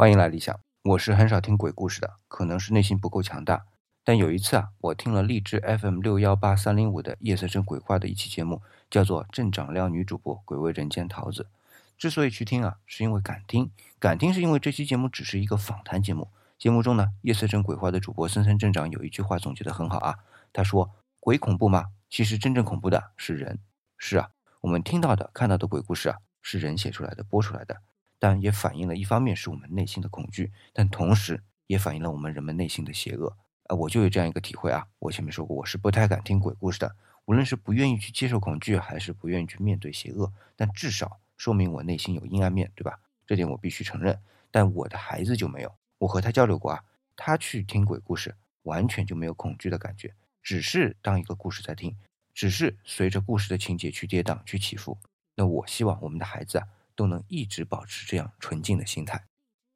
欢迎来理想。我是很少听鬼故事的，可能是内心不够强大。但有一次啊，我听了荔枝 FM 六幺八三零五的夜色镇鬼话的一期节目，叫做《镇长撩女主播鬼为人间桃子》。之所以去听啊，是因为敢听。敢听是因为这期节目只是一个访谈节目。节目中呢，夜色镇鬼话的主播森森镇长有一句话总结得很好啊，他说：“鬼恐怖吗？其实真正恐怖的是人。”是啊，我们听到的、看到的鬼故事啊，是人写出来的、播出来的。但也反映了一方面是我们内心的恐惧，但同时也反映了我们人们内心的邪恶。啊，我就有这样一个体会啊。我前面说过，我是不太敢听鬼故事的，无论是不愿意去接受恐惧，还是不愿意去面对邪恶，但至少说明我内心有阴暗面对吧？这点我必须承认。但我的孩子就没有，我和他交流过啊，他去听鬼故事，完全就没有恐惧的感觉，只是当一个故事在听，只是随着故事的情节去跌宕、去起伏。那我希望我们的孩子啊。都能一直保持这样纯净的心态。